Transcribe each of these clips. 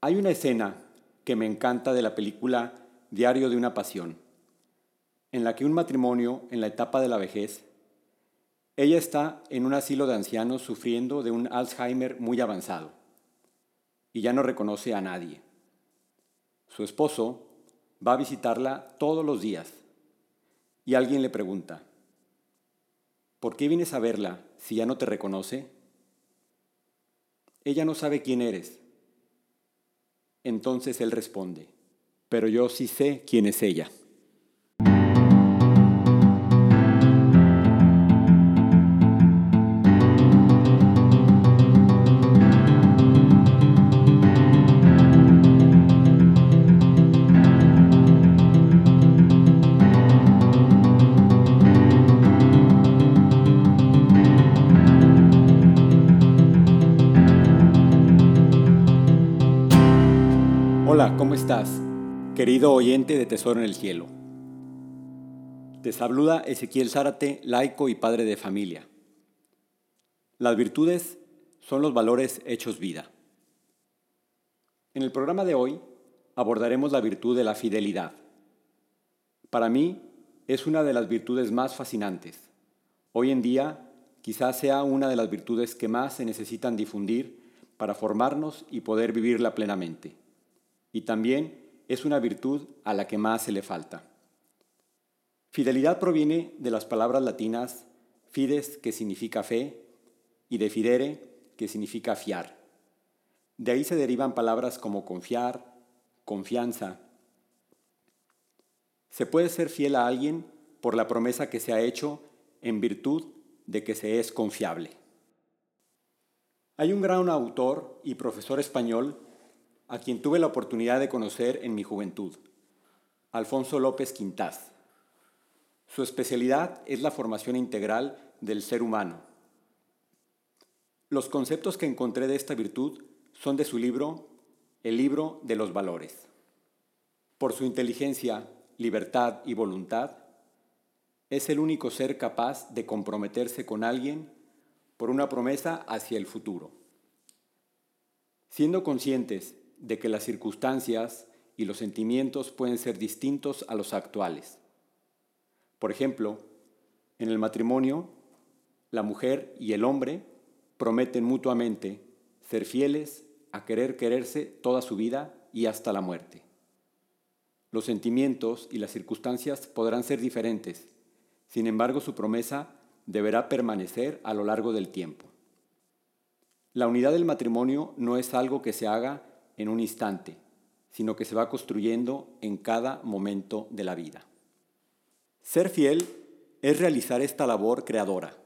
Hay una escena que me encanta de la película Diario de una Pasión, en la que un matrimonio en la etapa de la vejez, ella está en un asilo de ancianos sufriendo de un Alzheimer muy avanzado y ya no reconoce a nadie. Su esposo va a visitarla todos los días y alguien le pregunta, ¿por qué vienes a verla si ya no te reconoce? Ella no sabe quién eres. Entonces él responde, pero yo sí sé quién es ella. Hola, ¿cómo estás? Querido oyente de Tesoro en el Cielo. Te saluda Ezequiel Zárate, laico y padre de familia. Las virtudes son los valores hechos vida. En el programa de hoy abordaremos la virtud de la fidelidad. Para mí es una de las virtudes más fascinantes. Hoy en día quizás sea una de las virtudes que más se necesitan difundir para formarnos y poder vivirla plenamente y también es una virtud a la que más se le falta. Fidelidad proviene de las palabras latinas fides, que significa fe, y de fidere, que significa fiar. De ahí se derivan palabras como confiar, confianza. Se puede ser fiel a alguien por la promesa que se ha hecho en virtud de que se es confiable. Hay un gran autor y profesor español a quien tuve la oportunidad de conocer en mi juventud, Alfonso López Quintás. Su especialidad es la formación integral del ser humano. Los conceptos que encontré de esta virtud son de su libro El libro de los valores. Por su inteligencia, libertad y voluntad, es el único ser capaz de comprometerse con alguien por una promesa hacia el futuro. Siendo conscientes de que las circunstancias y los sentimientos pueden ser distintos a los actuales. Por ejemplo, en el matrimonio, la mujer y el hombre prometen mutuamente ser fieles a querer quererse toda su vida y hasta la muerte. Los sentimientos y las circunstancias podrán ser diferentes, sin embargo su promesa deberá permanecer a lo largo del tiempo. La unidad del matrimonio no es algo que se haga en un instante, sino que se va construyendo en cada momento de la vida. Ser fiel es realizar esta labor creadora.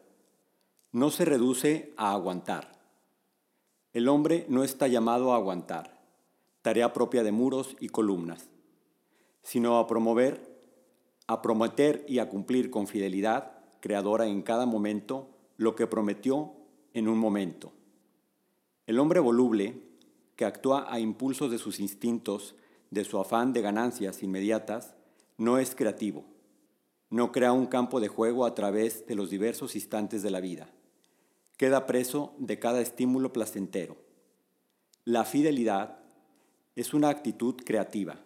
No se reduce a aguantar. El hombre no está llamado a aguantar, tarea propia de muros y columnas, sino a promover, a prometer y a cumplir con fidelidad creadora en cada momento lo que prometió en un momento. El hombre voluble que actúa a impulsos de sus instintos, de su afán de ganancias inmediatas, no es creativo. No crea un campo de juego a través de los diversos instantes de la vida. Queda preso de cada estímulo placentero. La fidelidad es una actitud creativa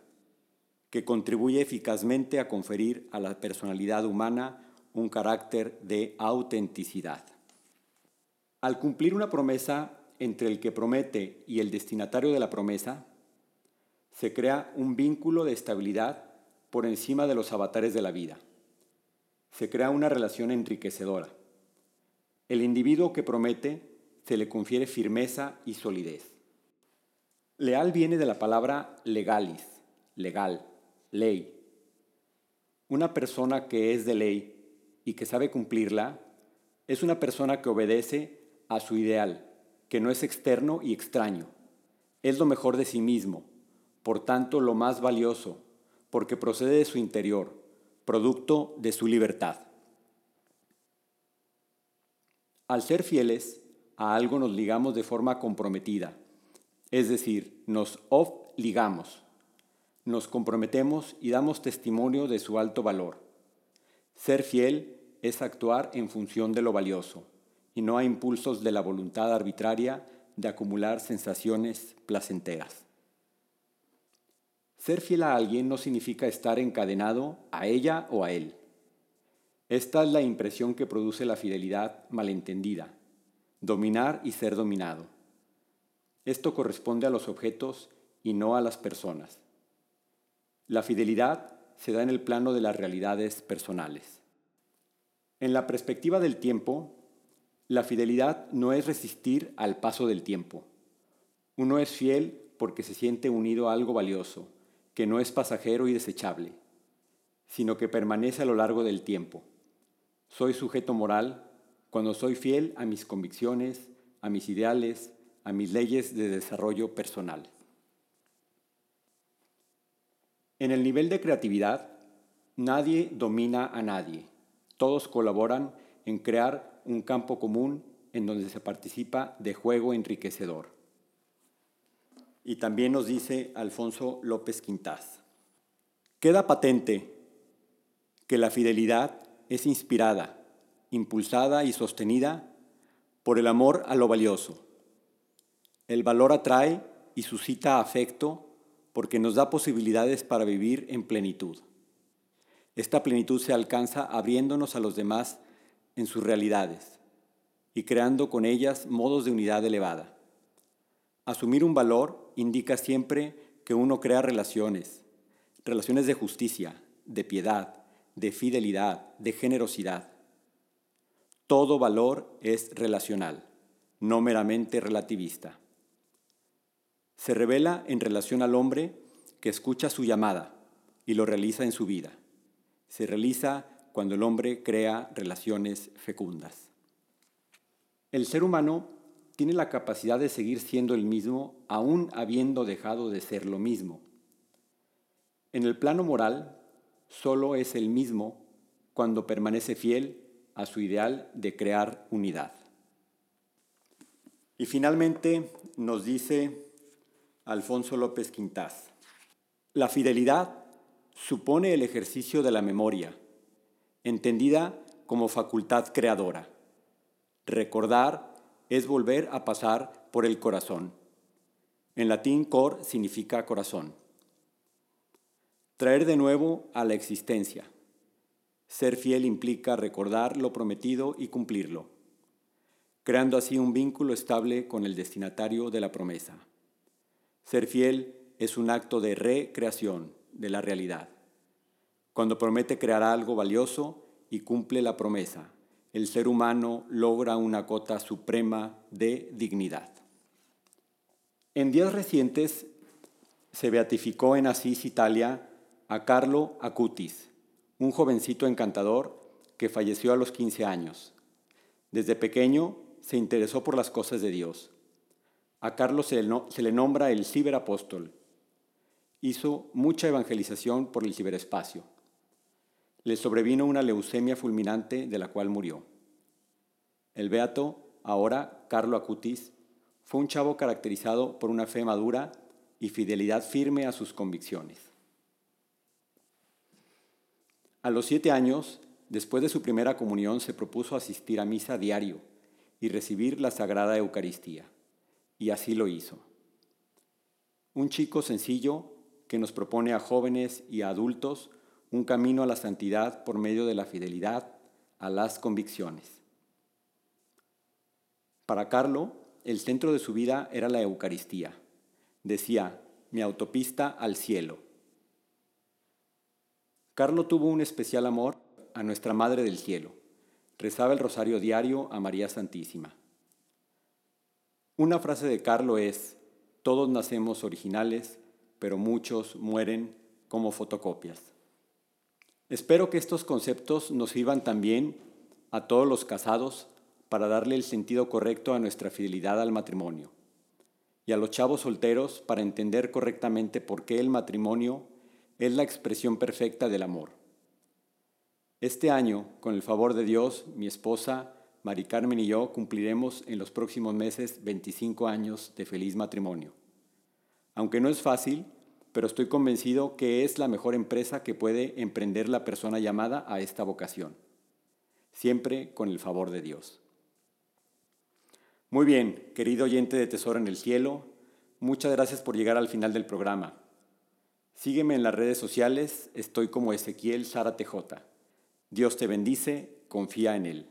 que contribuye eficazmente a conferir a la personalidad humana un carácter de autenticidad. Al cumplir una promesa entre el que promete y el destinatario de la promesa, se crea un vínculo de estabilidad por encima de los avatares de la vida. Se crea una relación enriquecedora. El individuo que promete se le confiere firmeza y solidez. Leal viene de la palabra legalis, legal, ley. Una persona que es de ley y que sabe cumplirla es una persona que obedece a su ideal, que no es externo y extraño. Es lo mejor de sí mismo, por tanto lo más valioso, porque procede de su interior, producto de su libertad. Al ser fieles, a algo nos ligamos de forma comprometida, es decir, nos obligamos, nos comprometemos y damos testimonio de su alto valor. Ser fiel es actuar en función de lo valioso y no a impulsos de la voluntad arbitraria de acumular sensaciones placenteras. Ser fiel a alguien no significa estar encadenado a ella o a él. Esta es la impresión que produce la fidelidad malentendida, dominar y ser dominado. Esto corresponde a los objetos y no a las personas. La fidelidad se da en el plano de las realidades personales. En la perspectiva del tiempo, la fidelidad no es resistir al paso del tiempo. Uno es fiel porque se siente unido a algo valioso, que no es pasajero y desechable, sino que permanece a lo largo del tiempo. Soy sujeto moral cuando soy fiel a mis convicciones, a mis ideales, a mis leyes de desarrollo personal. En el nivel de creatividad, nadie domina a nadie. Todos colaboran en crear un campo común en donde se participa de juego enriquecedor. Y también nos dice Alfonso López Quintás. Queda patente que la fidelidad es inspirada, impulsada y sostenida por el amor a lo valioso. El valor atrae y suscita afecto porque nos da posibilidades para vivir en plenitud. Esta plenitud se alcanza abriéndonos a los demás en sus realidades y creando con ellas modos de unidad elevada. Asumir un valor indica siempre que uno crea relaciones, relaciones de justicia, de piedad, de fidelidad, de generosidad. Todo valor es relacional, no meramente relativista. Se revela en relación al hombre que escucha su llamada y lo realiza en su vida. Se realiza cuando el hombre crea relaciones fecundas. El ser humano tiene la capacidad de seguir siendo el mismo aún habiendo dejado de ser lo mismo. En el plano moral, solo es el mismo cuando permanece fiel a su ideal de crear unidad. Y finalmente nos dice Alfonso López Quintás, la fidelidad supone el ejercicio de la memoria, entendida como facultad creadora. Recordar es volver a pasar por el corazón. En latín cor significa corazón. Traer de nuevo a la existencia. Ser fiel implica recordar lo prometido y cumplirlo, creando así un vínculo estable con el destinatario de la promesa. Ser fiel es un acto de recreación de la realidad. Cuando promete crear algo valioso y cumple la promesa, el ser humano logra una cota suprema de dignidad. En días recientes se beatificó en Asís, Italia, a Carlo Acutis, un jovencito encantador que falleció a los 15 años. Desde pequeño se interesó por las cosas de Dios. A Carlos se le nombra el ciberapóstol. Hizo mucha evangelización por el ciberespacio le sobrevino una leucemia fulminante de la cual murió. El beato, ahora Carlo Acutis, fue un chavo caracterizado por una fe madura y fidelidad firme a sus convicciones. A los siete años, después de su primera comunión, se propuso asistir a misa diario y recibir la Sagrada Eucaristía, y así lo hizo. Un chico sencillo que nos propone a jóvenes y a adultos un camino a la santidad por medio de la fidelidad a las convicciones. Para Carlo, el centro de su vida era la Eucaristía. Decía, mi autopista al cielo. Carlo tuvo un especial amor a Nuestra Madre del Cielo. Rezaba el rosario diario a María Santísima. Una frase de Carlo es, todos nacemos originales, pero muchos mueren como fotocopias. Espero que estos conceptos nos sirvan también a todos los casados para darle el sentido correcto a nuestra fidelidad al matrimonio y a los chavos solteros para entender correctamente por qué el matrimonio es la expresión perfecta del amor. Este año, con el favor de Dios, mi esposa, Mari Carmen y yo cumpliremos en los próximos meses 25 años de feliz matrimonio. Aunque no es fácil, pero estoy convencido que es la mejor empresa que puede emprender la persona llamada a esta vocación, siempre con el favor de Dios. Muy bien, querido oyente de Tesoro en el Cielo, muchas gracias por llegar al final del programa. Sígueme en las redes sociales, estoy como Ezequiel Sara TJ. Dios te bendice, confía en Él.